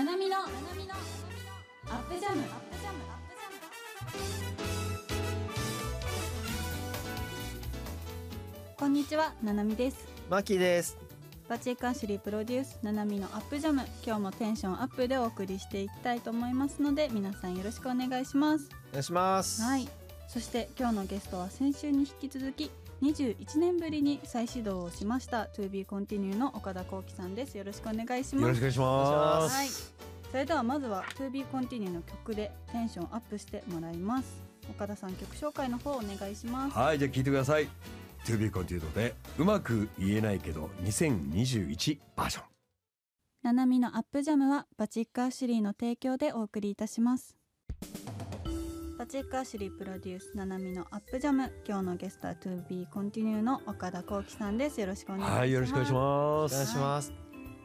ななみのアップジャム。こんにちはななみです。マキです。バチェカーシュリープロデュースななみのアップジャム。今日もテンションアップでお送りしていきたいと思いますので皆さんよろしくお願いします。お願いします。はいそして今日のゲストは先週に引き続き21年ぶりに再始動をしました To be continue の岡田幸喜さんですよろしくお願いしますよろしくお願いしまはいす。それではまずは To be continue の曲でテンションアップしてもらいます岡田さん曲紹介の方お願いしますはい、じゃあ聞いてください。To be continued でうまく言えないけど2021バージョン。ななみのアップジャムはバチックアシュリーの提供でお送りいたしますバチックアシュリープロデュースななみのアップジャム今日のゲストは To be continue の岡田幸喜さんですよろしくお願いしますはい、よろしくお願いしまおす。願いします。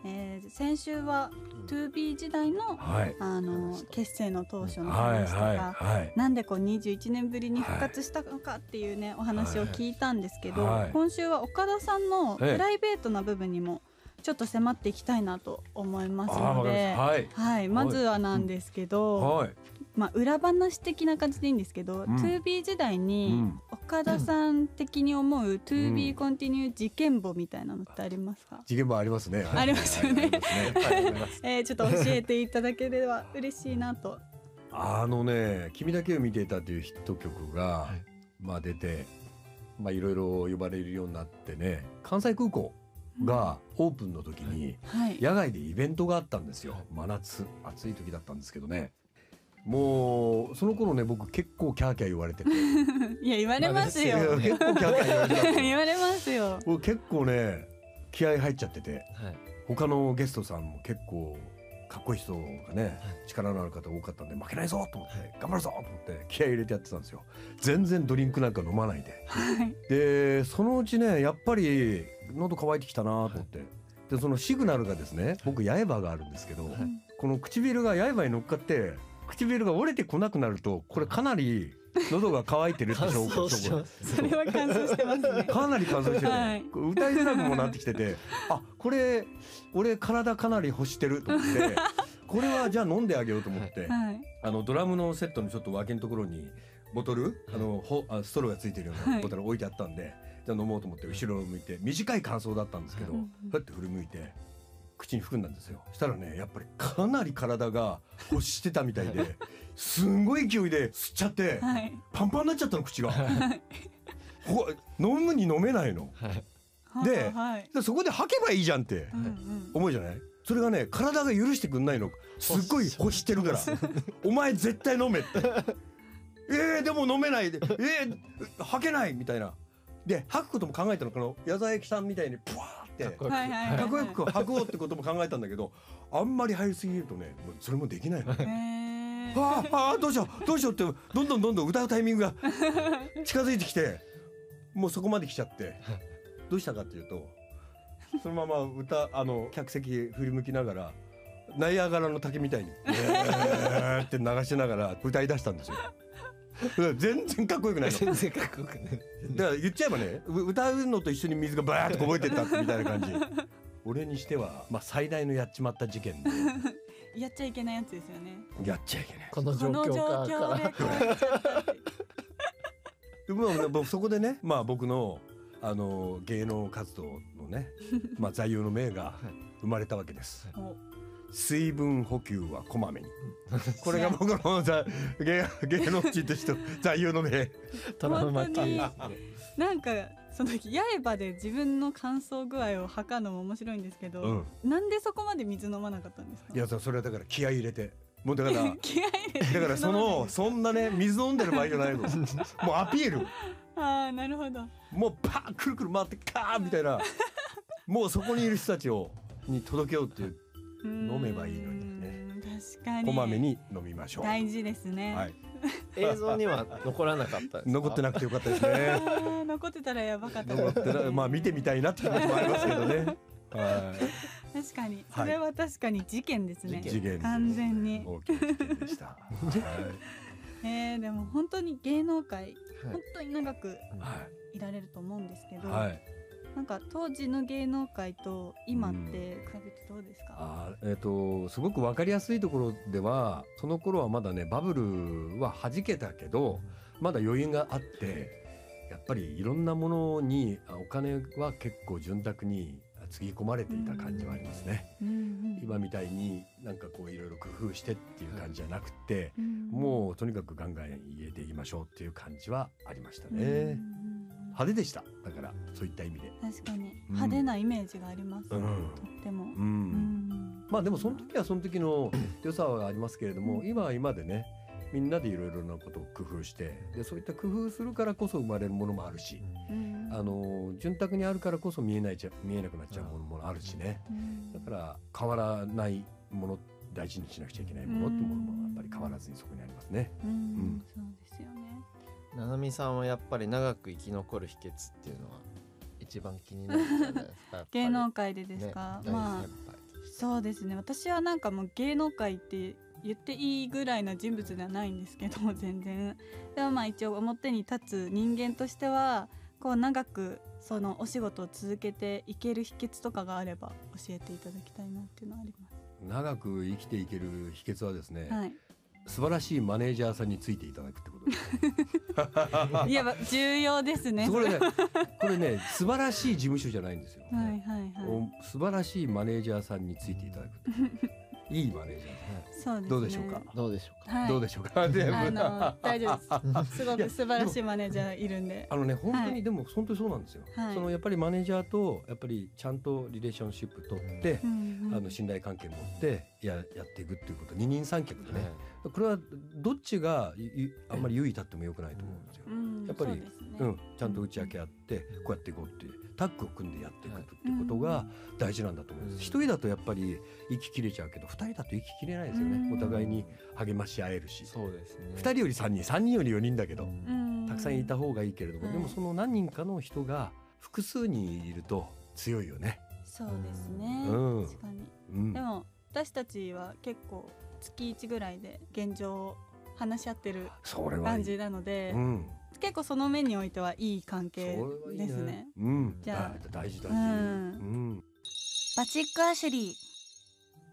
えー先週は To be 時代のはい。あの結成の当初のはい話とか、はいはい。なんでこう21年ぶりに復活したのかっていうね、お話を聞いたんですけど、はい今週は岡田さんのプええライベートな部分にもちょっと迫っていきたいなと思いますので。はい。はい、まずはなんですけど、はい。まあ裏話的な感じでいいんですけど、ん 2B 時代うにん。岡田さん的に思う 2B うんコンティニュー事件簿みたいなのってありますか？次元もありますね。はいありますよねはいありますねはい、あります。えー、ちょっと教えていただければ嬉しいなと。あのね、君だけを見ていたというヒット曲が、はいまあ出て、まあいろいろ呼ばれるようになってね、関西空港がオープンの時に、はい。野外でイベントがあったんですよ真夏暑い時だったんですけどねもうその頃ね僕結構キャーキャー言われてて。いや言われますよ。結構キャーキャー言われて 言われますよ。僕結構ね気合入っちゃってて。はい。他のゲストさんも結構かっこいい人がね力のある方多かったんで負けないぞと思って、はい。頑張るぞと思って気合入れてやってたんですよ。全然ドリンクなんか飲まないで。はい。でそのうちねやっぱり喉乾いてきたなと思って、でそのシグナルがですね僕刃があるんですけど、はい。この唇が刃に乗っかって唇が折れてこなくなるとこれかなり 喉が渇いてるって乾証拠。それは乾燥してますね。かなり乾燥してて、はい。歌いづらくもなってきてて あこれ俺体かなり欲してると思って これはじゃあ飲んであげようと思って、はい。あのドラムのセットのちょっと脇のところにボトルあのほあストローがついてるようはない。ボトル置いてあったんで、じゃあ飲もうと思って後ろを向いて短い感想だったんですけど、うん。ふって振り向いて口に含んだんですよしたらねやっぱりかなり体が欲してたみたいですんごい勢いで吸っちゃって、はい。パンパンになっちゃったの口が。ほ飲むに飲めないの。はい。ではい。でそこで吐けばいいじゃんって。思うじゃない？それがね体が許してくんないのすっごい欲してるからお前絶対飲めって えー、でも飲めないでえー、吐けないみたいなで吐くことも考えたのこの矢沢永吉さんみたいにプワーってかっこよくはいはいはい。かっこうってことも考えたんだけどあんまり入りすぎるとねもうそれもできないの。へーあーあーどうしようどうしようってどんどんどんどん歌うタイミングが近づいてきてもうそこまで来ちゃってどうしたかっていうとそのまま歌あの客席振り向きながらナイアガラの滝みたいに「えー」って流しながら歌い出したんですよ。全然かっこよくないの。全然かっこよくない。だから言っちゃえばねう歌うのと一緒に水がバーッとこぼれてったみたいな感じ。俺にしては、まあ、最大のやっちまった事件でやっちゃいけないやつですよね。やっちゃいけない。この状この状況況から。でもまあ僕そこでね、まあ、僕のあの芸能活動のね、まあ、座右の銘が生まれたわけです。お水分補給はこまめに。これが僕の座芸芸能人としての座右の銘。トラウマ系本当になんかその刃で自分の乾燥具合を測るのも面白いんですけど、うんなんでそこまで水飲まなかったんですか？いやそれはだから気合い入れて。もうだからだ 気合い入れてからそのそんなね水飲んでる場合じゃないの。もうアピール。ああなるほどもうパーンくるくる回ってカーンみたいな。もうそこにいる人たちをに届けようっていう飲めばいいのにね確かにこまめに飲みましょう。大事ですね、はい。映像には残らなかったですか？残ってなくてよかったですね。残ってたらやばかった残ってなまあ見てみたいなって気持ちもありますけどね。は確かにはいそれは確かに事件ですね、い。事件完全に大きな事件でした。はい。えー、でも本当に芸能界はい本当に長くはいられると思うんですけど、はいなんか当時の芸能界と今って比べてどうですか、あーえっ、とすごく分かりやすいところではその頃はまだねバブルは弾けたけどまだ余裕があってやっぱりいろんなものにあお金は結構潤沢につぎ込まれていた感じはありますね。うんうん今みたいになんかこういろいろ工夫してっていう感じじゃなくて、うんもうとにかくガンガン入れていきましょうっていう感じはありましたうんね。派手でした。だからそういった意味で。確かに。派手なイメージがあります、うん。とっても、うん。うん。まあでもその時はその時の 良さはありますけれども、うん今は今でねみんなでいろいろなことを工夫してでそういった工夫するからこそ生まれるものもあるし、うん。あの潤沢にあるからこそ見えないちゃ見えなくなっちゃうものもあるしね、うん。だから変わらないもの大事にしなくちゃいけないものってものもやっぱり変わらずにそこにありますね。うん。ん。そうですななみさんはやっぱり長く生き残る秘訣っていうのは一番気になるんじゃないですか？やっぱり。芸能界でですか、ねまあそうですね。私はなんかもう芸能界って言っていいぐらいな人物ではないんですけど全然。でもまあ一応表に立つ人間としてはこう長くそのお仕事を続けていける秘訣とかがあれば教えていただきたいなっていうのはあり長く生きていける秘訣はですね、ます。はい。素晴らしいマネージャーさんについていただくってことです。いや重要ですね。これね、これね、素晴らしい事務所じゃないんですよ。はいはいはい。お素晴らしいマネージャーさんについていただく。いいマネージャーそうですね。どうでしょうか？どうでしょうか？はい。どうでしょうか？であの大丈夫です。すごく素晴らしいマネージャーいるんで。あのね本当に、はいでも本当にそうなんですよ、はい。そのやっぱりマネージャーとやっぱりちゃんとリレーションシップ取って、うんうんあの信頼関係持ってややっていくっていうこと。二人三脚でね、これはどっちがいいあんまり優位立ってもよくないと思うんですよ、うん。やっぱりそうね。うん、ちゃんと打ち明け合ってこうやっていこうってタッグを組んでやっていくってことが大事なんだと思います。うん一人だとやっぱり息切れちゃうけど二人だと息切れないですよね。うんお互いに励まし合えるし。そうですね二人より三人、三人より四人だけど、うんたくさんいた方がいいけれども、はいでもその何人かの人が複数人いると強いよね。そうですね。うん確かに。うんで。も私たちは結構月一ぐらいで現状を話し合ってる。感じなので、うん。結構その面においてはいい関それ係はいいですね。うん。じゃあだ大事大事。うんうん。バチックアシュリー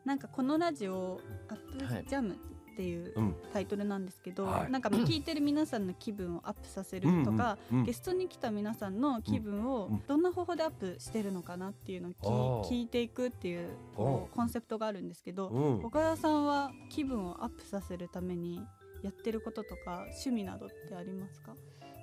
なんかこのラジオアッはいプジャムっていううん。タイトルなんですけど、はいなんか聞いてる皆さんの気分をアップさせるとか、うんうんゲストに来た皆さんの気分をうんどんな方法でアップしてるのかなっていうのを聞聞いていくっていうコンセプトがあるんですけど、うん。岡田さんは気分をアップさせるためにやってることとか趣味などってありますか？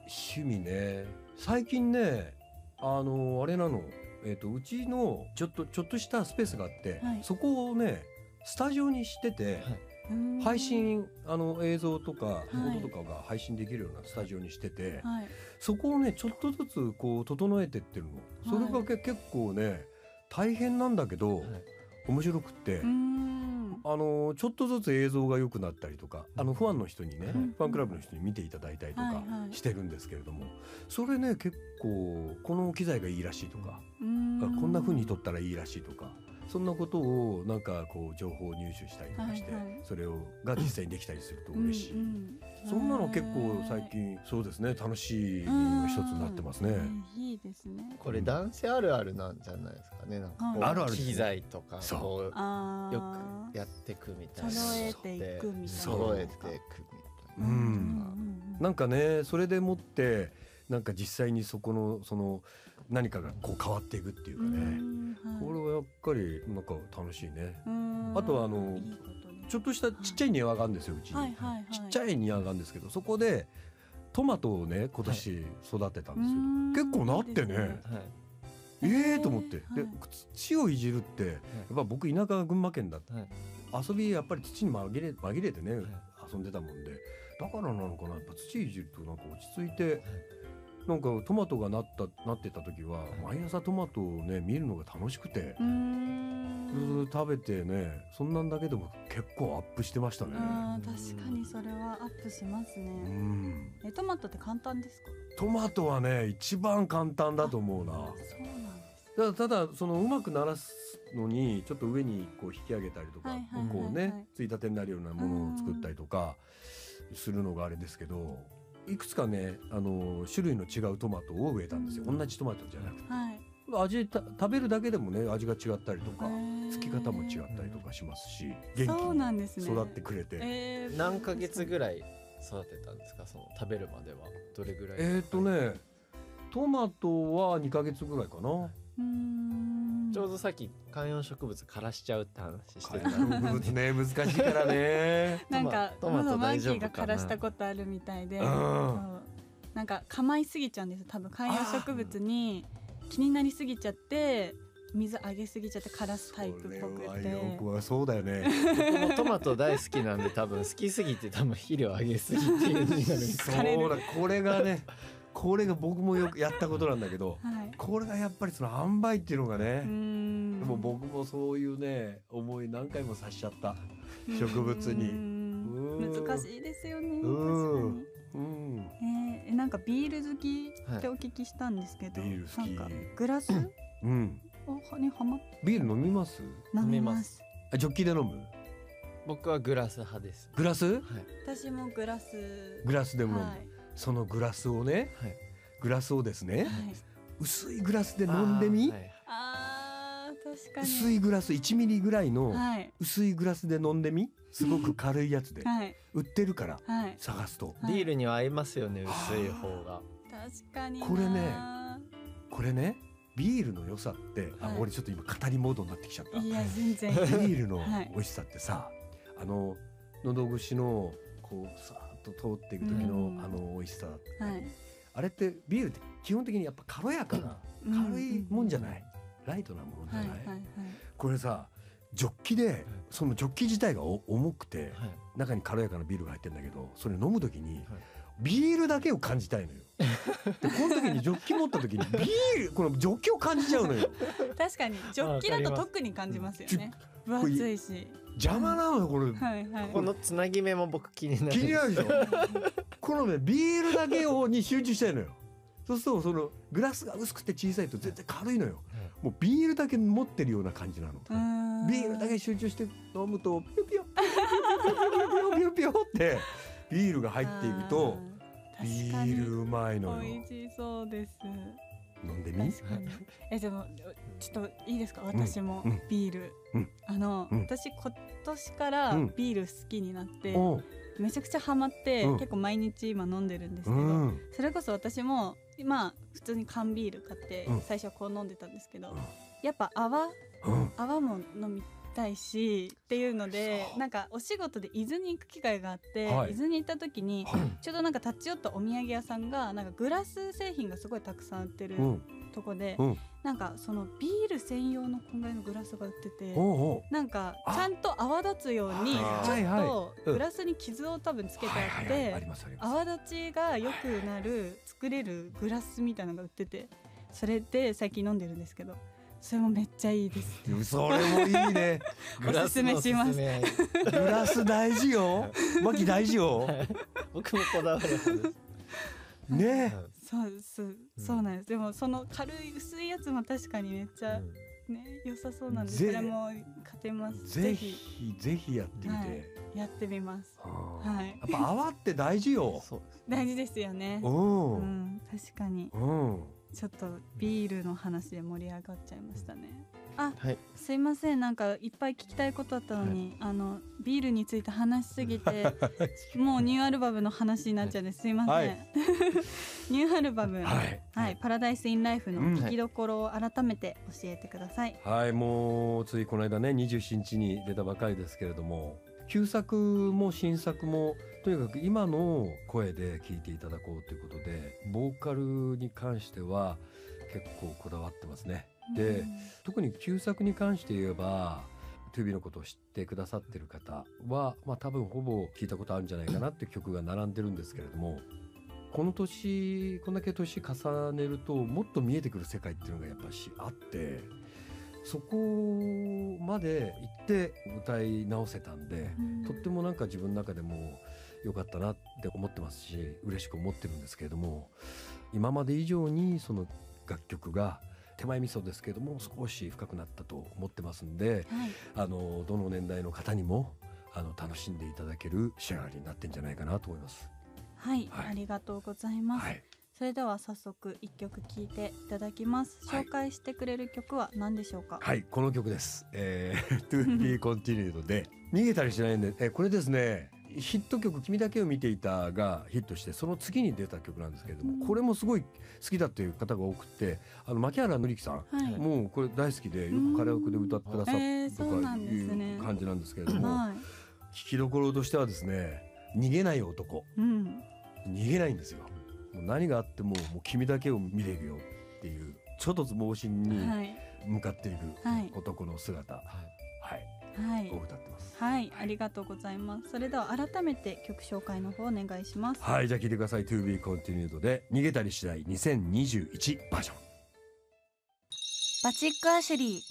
趣味ね。最近ねあのあれなの。えっ、とうちのちょっとちょっとしたスペースがあって、はい。そこをねスタジオにしてて、配信あの映像とかい。音とかが配信できるようなスタジオにしてて、はい。そこをねちょっとずつこう整えてってるの。それがけ、結構ね大変なんだけど、面白くって、あのちょっとずつ映像が良くなったりとかあのファンの人にね、うんファンクラブの人に見ていただいたりとかしてるんですけれども、それね結構この機材がいいらしいとか、こんな風に撮ったらいいらしいとかそんなことをなんかこう情報を入手したりとかして、はいはい。それをが実際にできたりすると嬉しい、うんうんそんなの結構最近そうですね。楽しいの一つになってますね。うんいいですね。これ男性あるあるなんじゃないですかね。なんかこうあるある機材とかそう。こうよくやってくみたいな。揃えていくみたいな。揃えていくみたいな。うんうん。なんかねそれでもってなんか実際にそこのその何かがこう変わっていくっていうかうね、んはい。これはやっぱりなんか楽しいね。うん。あとはあのちょっとしたちっちゃい庭があるんですようちに、はいはいはい。ちっちゃい庭があるんですけどそこでトマトをね今年育てたんですよ。うん。結構なってね。はい。ええー、と思って、ではい。土をいじるってやっぱ僕田舎が群馬県だってはい。遊びやっぱり土に紛れ紛れてね遊んでたもんでだからなのかな。やっぱ土いじるとなんか落ち着いてなんかトマトがなったなってた時は毎朝トマトをね見るのが楽しくて。うーん。食べてねそんなんだけでも結構アップしてましたね。確かにそれはアップしますうねん。えトマトって簡単ですか？トマトはね一番簡単だと思うな。そうなんです。ただただそのうまくならすのにちょっと上にこう引き上げたりとか、こうねついたてになるようなものを作ったりとかするのがあれですけどいくつかねあの種類の違うトマトを植えたんですよ、うん。同じトマトじゃなくて。はい。味た食べるだけでもね味が違ったりとかへー。つき方も違ったりとかしますし元気そうなんですね。に育ってくれて。えー何ヶ月ぐらい育てたんですか？その食べるまでは。どれぐらいえっ、とねトマトは2ヶ月ぐらいかな。うーんちょうどさっき観葉植物枯らしちゃうって話して観たんで葉物ね難しいからね。なんかトマトマーキ大丈夫かな。ーが枯らしたことあるみたいで、うん。なんか構いすぎちゃうんです多分観葉植物に。気になりすぎちゃって水あげすぎちゃって枯らすタイプっぽくそれてはそうだよね。僕もトマト大好きなんで多分好きすぎて多分肥料あげすぎっていうそうだこれがねこれが僕もよくやったことなんだけどはい。これがやっぱりその塩梅っていうのがね、ん。でも僕もそういうね思い何回もさしちゃった植物に。難しいですよねうん。確かうん。にえーなんかビール好きってお聞きしたんですけど、ビール好き。なんかグラス？うん。をにはまっビール飲みます。飲みます。あジョッキで飲む？僕はグラス派です。グラス？はい。私もグラス。グラスでも飲む、はいそのグラスをねはい。グラスをですねはい。薄いグラスで飲んでみ、あー。はいあー確かに。薄いグラス1ミリぐらいのはい。薄いグラスで飲んでみ。すごく軽いやつで。はい。売ってるからはい。探すと。はい。ビールには合いますよね薄い方が。確かになこれねこれねビールの良さって、あはい。俺ちょっと今語りモードになってきちゃった。いや全然。ビールのはい。美味しさってさ、あの喉越しのこうさと通っていく時の、うん。あの美味しさはい。あれってビールって基本的にやっぱ軽やかな、軽いもんじゃない、ライトなもんじゃない？い、ははいはい。これさジョッキでそのジョッキ自体がお重くてはい。中に軽やかなビールが入ってるんだけどそれ飲む時にビールだけを感じたいのよ。でこの時にジョッキ持った時にビールこのジョッキを感じちゃうのよ。確かにジョッキだと特に感じますよね。うん。分厚いし邪魔なのよこれ。はいはい。このつなぎ目も僕気になる。気になるでしょ？このねビールだけをに集中したいのよ。そうするとそのグラスが薄くて小さいと全然軽いのよ。もうビールだけ持ってるような感じなの。ビールだけ集中して飲むとピヨピヨ。ピヨピヨピヨってビールが入っていくとあビールうまいのよ。美味しそうです飲んでみ？えでもちょっといいですか？私もうん。ビール、うん。あの、うん。私今年からうん。ビール好きになって、めちゃくちゃハマって、うん。結構毎日今飲んでるんですけうど、ん。それこそ私も今普通に缶ビール買ってうん。最初はこう飲んでたんですけど、やっぱ泡？うん。泡も飲みたいしっていうのでなんかお仕事で伊豆に行く機会があって、はい。伊豆に行った時にはい。ちょうどなんか立ち寄ったお土産屋さんがなんかグラス製品がすごいたくさん売ってるうん。とこで、うん。なんかそのビール専用のこんぐらいのグラスが売ってて。おなんかあ。ちゃんと泡立つようにちょっとうん。グラスに傷を多分つけてはいあって泡立ちが良くなる作れるグラスみたいなのが売っててそれで最近飲んでるんですけどそれもめっちゃいいです。それもいいね。おすすめします。グラス大事よ。マキ大事よ。僕もこだわる派です。ね。そうそうそうなんです。でもその軽い薄いやつも確かにめっちゃうん。ね良さそうなんでそぜれも勝てます。ぜぜひ。ひぜひやってみて、はい。やってみます。はい。やっぱ泡って大事よ。大事ですよね。う。うんん確かに。うん。ちょっとビールの話で盛り上がっちゃいましたね。あ、はい。すいません。なんかいっぱい聞きたいことあったのに、あのビールについて話しすぎてもうニューアルバムの話になっちゃうんですいません、はい。ニューアルバムは、はい。い。パラダイスインライフのうん。聞きどころを改めて教えてください、はい、もうついこの間ね27日に出たばかりですけれども旧作も新作もとにかく今の声で聴いていただこうということでボーカルに関しては結構こだわってますね。で特に旧作に関して言えば 2B のことを知ってくださってる方は、まあ、多分ほぼ聞いたことあるんじゃないかなって曲が並んでるんですけれどもこの年こんだけ年重ねるともっと見えてくる世界っていうのがやっぱしあってそこまで行って歌い直せたんでうん。とってもなんか自分の中でも良かったなって思ってますし嬉しく思ってるんですけれども今まで以上にその楽曲が手前味噌ですけれども少し深くなったと思ってますんではい。あのどの年代の方にもあの楽しんでいただける仕上がりになってんじゃないかなと思います。はい、はい。ありがとうございます、はい、それでは早速一曲聴いていただきます。はい。紹介してくれる曲は何でしょうか？はい、この曲です。えー、To Be Continued で。逃げたりしないんで、えーこれですね。ヒット曲「君だけを見ていた」がヒットしてその次に出た曲なんですけれども、うん。これもすごい好きだっていう方が多くてあの牧原紀之さん、はい、もうこれ大好きでよくカラオケで歌ってくださっえーたとかいう感じなんですけれども、は聞きどころとしてはですね逃げない男。い、うん、逃げないんですよもう何があってももう君だけを見れるよっていう諸突猛進にはい、向かっていくはい、男の姿、はい。はい。を、歌ってます。はい、ありがとうございます。それでは改めて曲紹介の方お願いします。はい。じゃあ聞いてください。To be continued で逃げたりしない2021バージョン。バチックアシュリー。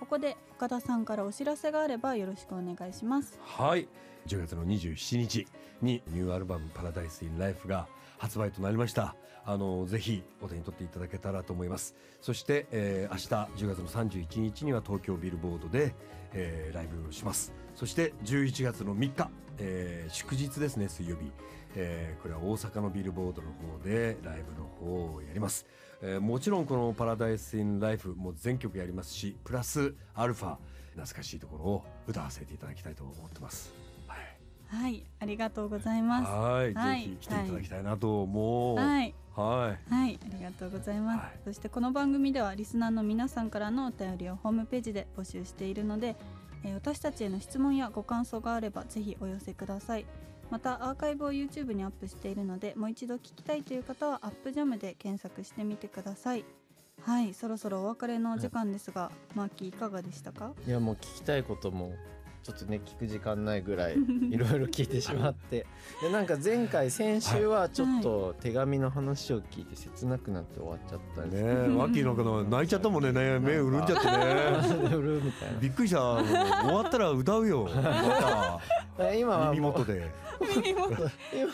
ここで岡田さんからお知らせがあればよろしくお願いします。はい。10月の27日にニューアルバム「パラダイス・イン・ライフ」が発売となりました。あのぜひお手に取っていただけたらと思います。そして、えー、明日10月の31日には東京ビルボードで、えーライブをします。そして11月の3日、えー祝日ですね水曜日、えーこれは大阪のビルボードの方でライブの方をやります、えーもちろんこの「パラダイス・イン・ライフ」も全曲やりますしプラスアルファ懐かしいところを歌わせていただきたいと思ってます。はいはい、ありがとうございます。はい、はいぜひ来ていただきたいなと思う。は。はいい、はい。はい、ありがとうございます。はいそしてこの番組ではリスナーの皆さんからのお便りをホームページで募集しているので、えー私たちへの質問やご感想があればぜひお寄せください。またアーカイブを YouTube にアップしているのでもう一度聞きたいという方はアップジャムで検索してみてください。はい、そろそろお別れのお時間ですが、マーキーいかがでしたか？いやもう聞きたいこともちょっとね聞く時間ないぐらい いろいろ聞いてしまって。でなんか前回先週はちょっと手紙の話を聞いて切なくなって終わっちゃったんです。ねえ、ワッキーなんかの泣いちゃったもんね、ね 目潤んじゃってね。みたいびっくりした。終わったら歌うよ。まな今た。耳はもう元で。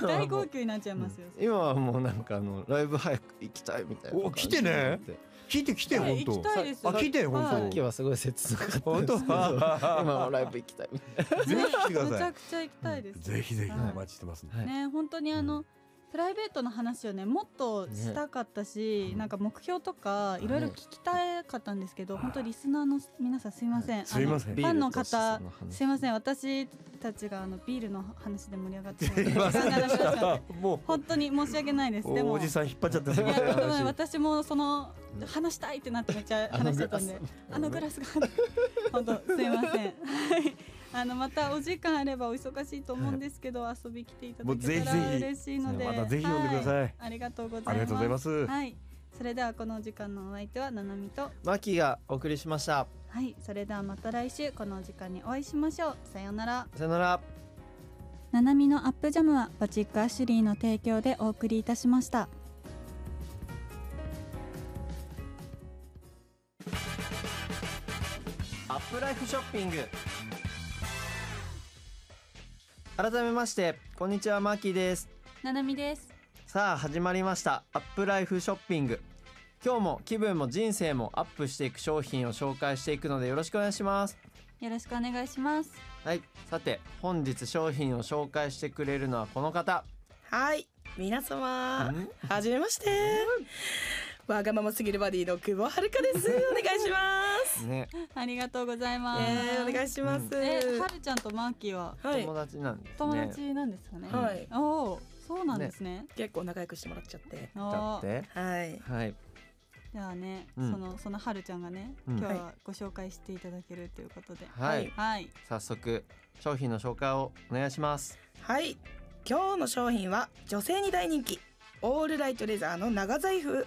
大号もう泣になっちゃいますよ。今はもうなんかあのライブ早く行きたいみたいなお来てね聞いて来てはい。本当。行きたいです。あ聞いて本はい。さっきはすごい切なかった今はライブ行きたいぜひ来てくだめちさゃくちゃ行きたいです。い。ぜひぜひはいお待ちしてますんで。な、はいね本当にあの、プライベートの話をねもっとしたかったし、ねなんか目標とかいろいろ聞きたかったんですけど、はい本当リスナーの皆さんすいません、すいません。ファンの方すいません。私たちがあのビールの話で盛り上がって しまっても本当に申し訳ないです。うでもおじさん引っ張っちゃっい私。もその話したいってなってめっちゃ話してたんであのグラスが本当すいません。はいあのまたお時間あればお忙しいと思うんですけど、遊び来ていただけたらひぜひ。嬉しいので。またぜひ呼んでください。はありがとうございます。ありがとうございます。はい。それではこのお時間のお相手はななみと。マキがお送りしました。はい。それではまた来週このお時間にお会いしましょう。さようなら。さよなら。ななみのアップジャムはバチックアシュリーの提供でお送りいたしました。アップライフショッピング改めましてこんにちはマーキーです。ななみです。さあ始まりました。アップライフショッピング。今日も気分も人生もアップしていく商品を紹介していくのでよろしくお願いします。よろしくお願いします。はい。さて本日商品を紹介してくれるのはこの方。はい。皆様ん。はじめまして。わがまますぎるバディの久保遥です。お願いしますね。ありがとうございます、えー、お願いします、えはるちゃんとマーキーは？はい友達なんですね。友達なんですかね、はい。おおそうなんですね。結構仲良くしてもらっちゃって。だってはい。はい。ではね、うん。そのそのはるちゃんがね、うん。今日はご紹介していただけるということで、はい、はい。早速商品の紹介をお願いします。はい。今日の商品は女性に大人気。オールライトレザーの長財布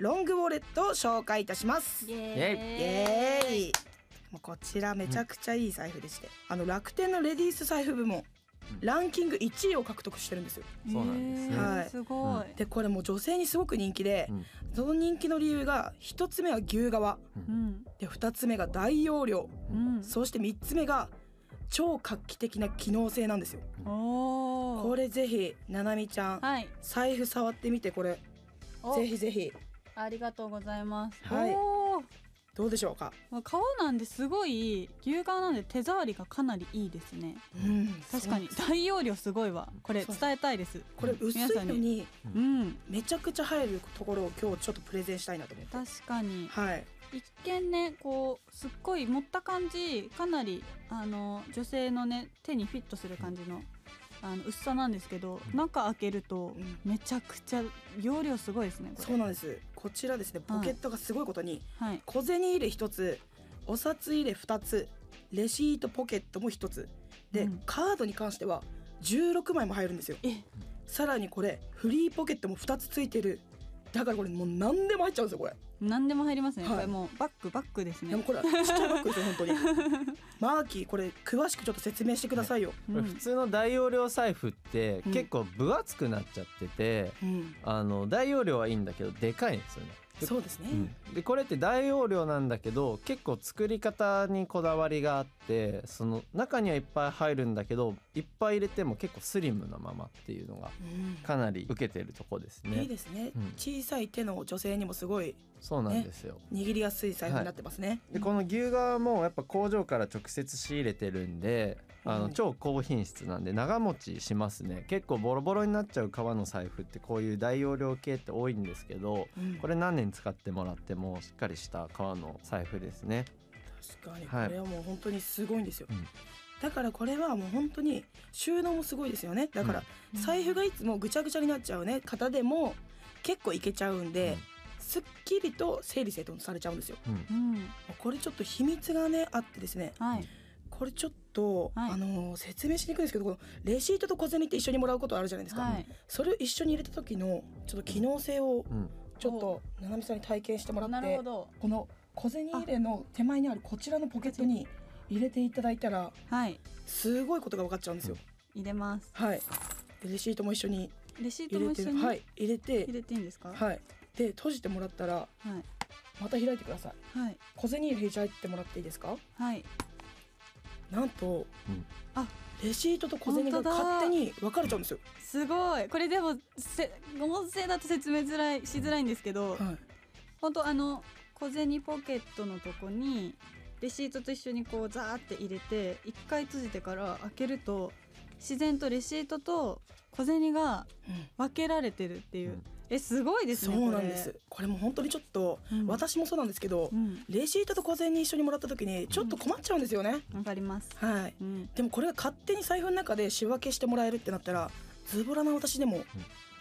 ロングウォレットを紹介いたします。イエイ。エーイ。もうこちらめちゃくちゃいい財布でして、あの楽天のレディース財布部門うん。ランキング1位を獲得してるんですよ。そうなんですね。えーはいすごい、でこれもう女性にすごく人気で、うん。その人気の理由が一つ目は牛革。うん。で二つ目が大容量。うん。そして三つ目が超画期的な機能性なんですよ。これぜひななみちゃんはい。財布触ってみてこれ。お。ぜひぜひありがとうございます、はい。どうでしょうか？まあ革なんですごい牛革なんで手触りがかなりいいですね。うん。確かに。大容量すごいわ。これ伝えたいです。これ薄いのにうん。めちゃくちゃ入るところを今日ちょっとプレゼンしたいなと思って。確かに。はい。一見ねこうすっごい持った感じかなりあの女性のね手にフィットする感じのあの薄さなんですけど中開けるとうん。めちゃくちゃ容量すごいですねこそうなんです。こちらですねポケットがすごいことに、れはい。小銭入れ一つお札入れ二つレシートポケットも一つ。で、うん。カードに関しては16枚も入るんですよ。え。さらにこれフリーポケットも2つついてるだからこれもう何でも入っちゃうんですよこれ。何でも入りますね、はい。これもうバッグバッグですね。でもこれはちっちゃいバッグですよ本当に。マーキーこれ詳しくちょっと説明してくださいよ、うん。これ普通の大容量財布ってうん。結構分厚くなっちゃってて、うん、あの大容量はいいんだけどでかいんですよね。でそうですね、うん。でこれって大容量なんだけど結構作り方にこだわりがあってその中にはいっぱい入るんだけどいっぱい入れても結構スリムなままっていうのがうん。かなり受けてるとこですね。いいですね、うん。小さい手の女性にもすごいそうなんですよ。握りやすい財布になってますね、でこの牛革もやっぱ工場から直接仕入れてるんであうん。の超高品質なんで長持ちしますね。結構ボロボロになっちゃう革の財布ってこういう大容量系って多いんですけどうん。これ何年使ってもらってもしっかりした革の財布ですね。確かにこはい。れはもう本当にすごいんですよ、うん。だからこれはもう本当に収納もすごいですよね。だからうん。財布がいつもぐちゃぐちゃになっちゃうね。方でも結構いけちゃうんで、すっきりと整理整頓されちゃうんですよ。うんうん。これちょっと秘密がねあってですね。はいこれちょっと、はい。あのー説明しにくいんですけどこのレシートと小銭って一緒にもらうことあるじゃないですか、はい。それを一緒に入れた時のちょっと機能性をうん。ちょっとななみさんに体験してもらってなるほど。この小銭入れの手前にあるこちらのポケットに入れていただいたらはい。すごいことが分かっちゃうんですよ。入れます。はい。でレシートも一緒にレシート入れても一緒にはい。入れて入れていいんですか？はい。で閉じてもらったらはい。また開いてください。はい。小銭入れ開いてもらっていいですか？はいなんと、うん。あレシートと小銭が勝手に分かれちゃうんですよ。すごい。これでもせ音声だと説明づらいしづらいんですけどはい。本当あの小銭ポケットのとこにレシートと一緒にこうザーって入れて一回閉じてから開けると自然とレシートと小銭が分けられてるっていう、うんえすごいですねそうなんです。これ。も本当にちょっと、うん。私もそうなんですけどうん。レシートと小銭一緒にもらった時にちょっと困っちゃうんですよね。わかります。はい。うん。でもこれが勝手に財布の中で仕分けしてもらえるってなったらズボラな私でも、も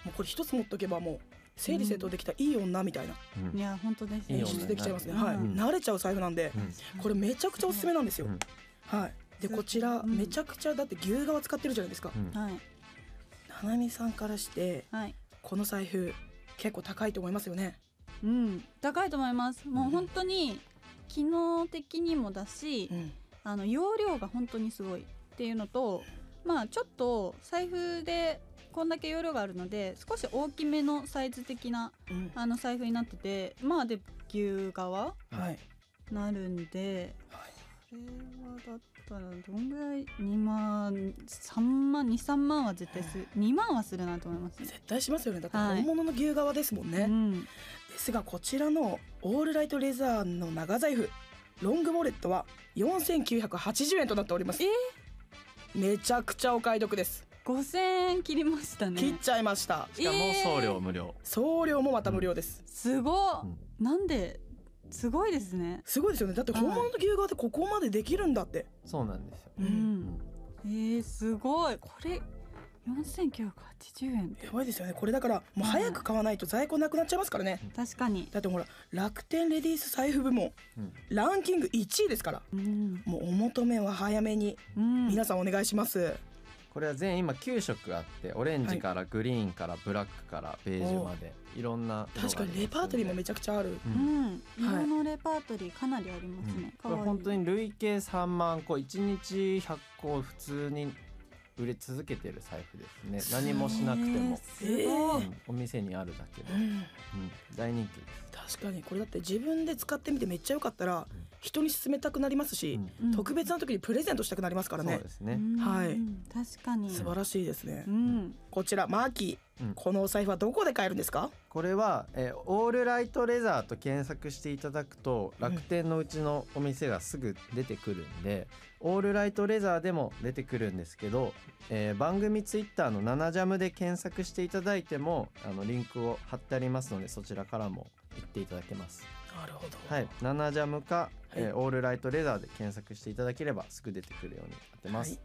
うこれ一つ持っとけばもう整理整頓できたいい女みたいな。うん。いや本当ですいいよね演出できちゃいますね。うん。はい、うん慣れちゃう財布なんで、うん。これめちゃくちゃおすすめなんですよ。うん。はい。でこちら、うん。めちゃくちゃだって牛革使ってるじゃないですか。うん。はい。ななみさんからしてはいこの財布結構高いと思いますよね。うん高いと思いますもう本当に機能的にもだし、うん。あの容量が本当にすごいっていうのとまあちょっと財布でこんだけ容量があるので少し大きめのサイズ的なうん。あの財布になっててまあで牛革はい。なるんでれはだったらどんぐらい？2万3万23万は絶対する。2万はするなと思います。ね。絶対しますよね。だってはい。本物の牛革ですもんね。うん、ですがこちらのオールライトレザーの長財布ロングウォレットは4980円となっております。え？めちゃくちゃお買い得です、5000円切りましたね。切っちゃいました。しかも送料無料、送料もまた無料です、すごっ、なんですごいですね。すごいですよね。だって本物の牛革でここまでできるんだって、そうなんですよ、ううん。んえー、すごい。これ4980円。やばいですよね。これだからもう早く買わないと在庫なくなっちゃいますからね。確かに、だってほら楽天レディース財布部門うん。ランキング1位ですから。うん。もうお求めは早めに。うん、皆さんお願いします、これは全今9色あってオレンジからグリーンからブラックからベージュまでいろんな確かにレパートリーもめちゃくちゃある。ううん。色のレパートリーかなりありますね。これ本当に累計3万個1日100個普通に売れ続けてる財布ですね。何もしなくても、えーお店にあるだけで、うん。うん。大人気です。確かにこれだって自分で使ってみてめっちゃ良かったら人に勧めたくなりますし、うん。特別な時にプレゼントしたくなりますからね。そうですね、うん。はい。確かに。素晴らしいですね、うん。こちらマーキーうん。このお財布はどこで買えるんですか？これは、えーオールライトレザーと検索していただくとうん。楽天のうちのお店がすぐ出てくるんで、オールライトレザーでも出てくるんですけど、えー番組ツイッターの「ナナジャム」で検索していただいてもあのリンクを貼ってありますのでそちらからも行っていただけます。なるほど。はい、ナナジャムか、えーはいオールライトレザーで検索していただければすぐ出てくるようになってます。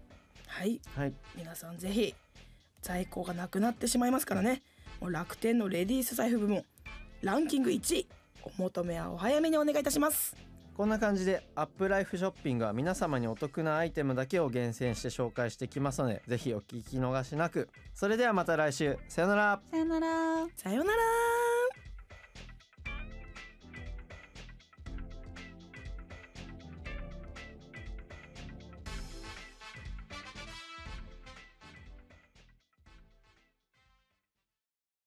はい、はい、皆さんぜひ在庫がなくなってしまいますからね。もう楽天のレディース財布部門ランキング1位お求めはお早めにお願いいたします。こんな感じでアップライフショッピングは皆様にお得なアイテムだけを厳選して紹介してきますのでぜひお聞き逃しなく。それではまた来週。さよなら。さよなら。さようなら